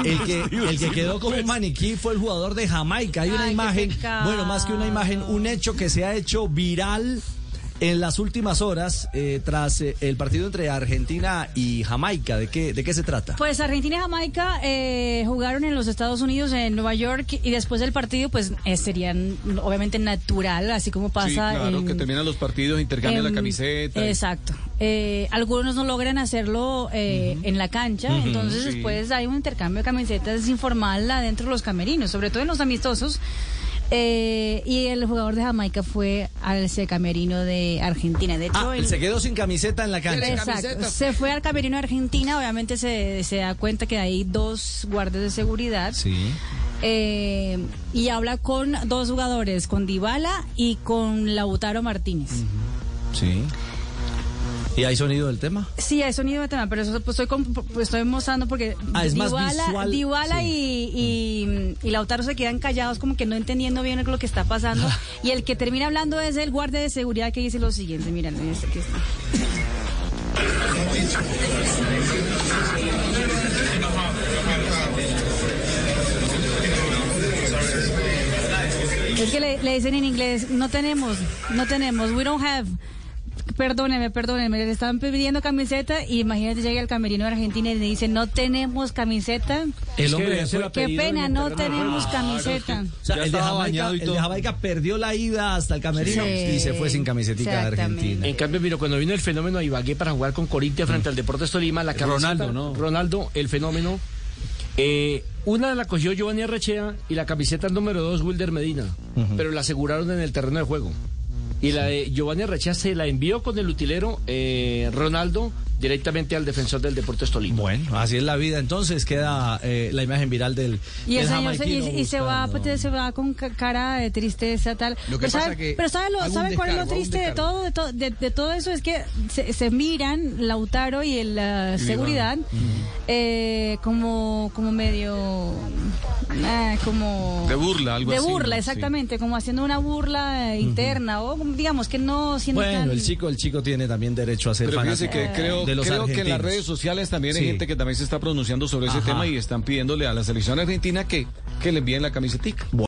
El que, el que quedó como un maniquí fue el jugador de Jamaica. Hay una Ay, imagen, bueno, más que una imagen, un hecho que se ha hecho viral en las últimas horas eh, tras eh, el partido entre Argentina y Jamaica. ¿De qué, de qué se trata? Pues Argentina y Jamaica eh, jugaron en los Estados Unidos, en Nueva York, y después del partido, pues eh, serían obviamente natural, así como pasa Sí, claro, en- que terminan los partidos, intercambian la camiseta. Exacto. Eh, algunos no logran hacerlo eh, en la cancha, entonces sí. después hay un intercambio de camisetas informal adentro de los camerinos, sobre todo en los amistosos. Eh, y el jugador de Jamaica fue al camerino de Argentina. De hecho, Ah, el- él se quedó sin camiseta en la cancha. Exacto. Se fue al camerino de Argentina, obviamente se, se da cuenta que hay dos guardias de seguridad. Sí. eh, y habla con dos jugadores, con Dybala y con Lautaro Martínez. Sí. ¿Y hay sonido del tema? Sí, hay sonido de tema, pero eso pues, estoy, pues, estoy mostrando porque Ah, es más visual, Dybala sí. y, y, y Lautaro se quedan callados como que no entendiendo bien lo que está pasando. y el que termina hablando es el guardia de seguridad que dice lo siguiente, miren, este aquí está. Es que le, le dicen en inglés, no tenemos, no tenemos, we don't have. Perdóneme, perdóneme, le están pidiendo camiseta y imagínate llega el camerino de Argentina y le dice, no tenemos camiseta. El hombre fue- Qué pena, no tenemos camiseta. O sea, Ya el, de Jamaica, bañado y el todo. de Jamaica perdió la ida hasta el camerino Sí, y se fue sin camisetica de. Argentina. En cambio, mira, cuando vino el fenómeno a Ibagué para jugar con Corinthians frente al Deportes Tolima, la camiseta, Ronaldo, ¿no? Ronaldo, el fenómeno. eh, una la cogió Giovanni Arrechea y la camiseta número dos, Wilder Medina. Pero la aseguraron en el terreno de juego. Y la de Giovanni Arrechea se la envió con el utilero eh, Ronaldo directamente al defensor del Deportes Tolima. Bueno, así es la vida. Entonces queda eh, la imagen viral del. Y el del señor se, y, se va pues, se va con ca- cara de tristeza tal. Lo que pero pasa sabe, que pero sabe, lo, ¿sabe cuál es lo triste de todo, de, to- de, de todo eso? Es que se, se miran Lautaro y el la seguridad eh, como como medio ah, como De burla, algo de así, burla, exactamente, como haciendo una burla eh, interna o digamos que no siendo Bueno, tan el chico, el chico tiene también derecho a ser fanático que creo, de los creo que en las redes sociales también hay Sí. gente que también se está pronunciando sobre ese tema y están pidiéndole a la selección argentina que, que le envíen la camisetica.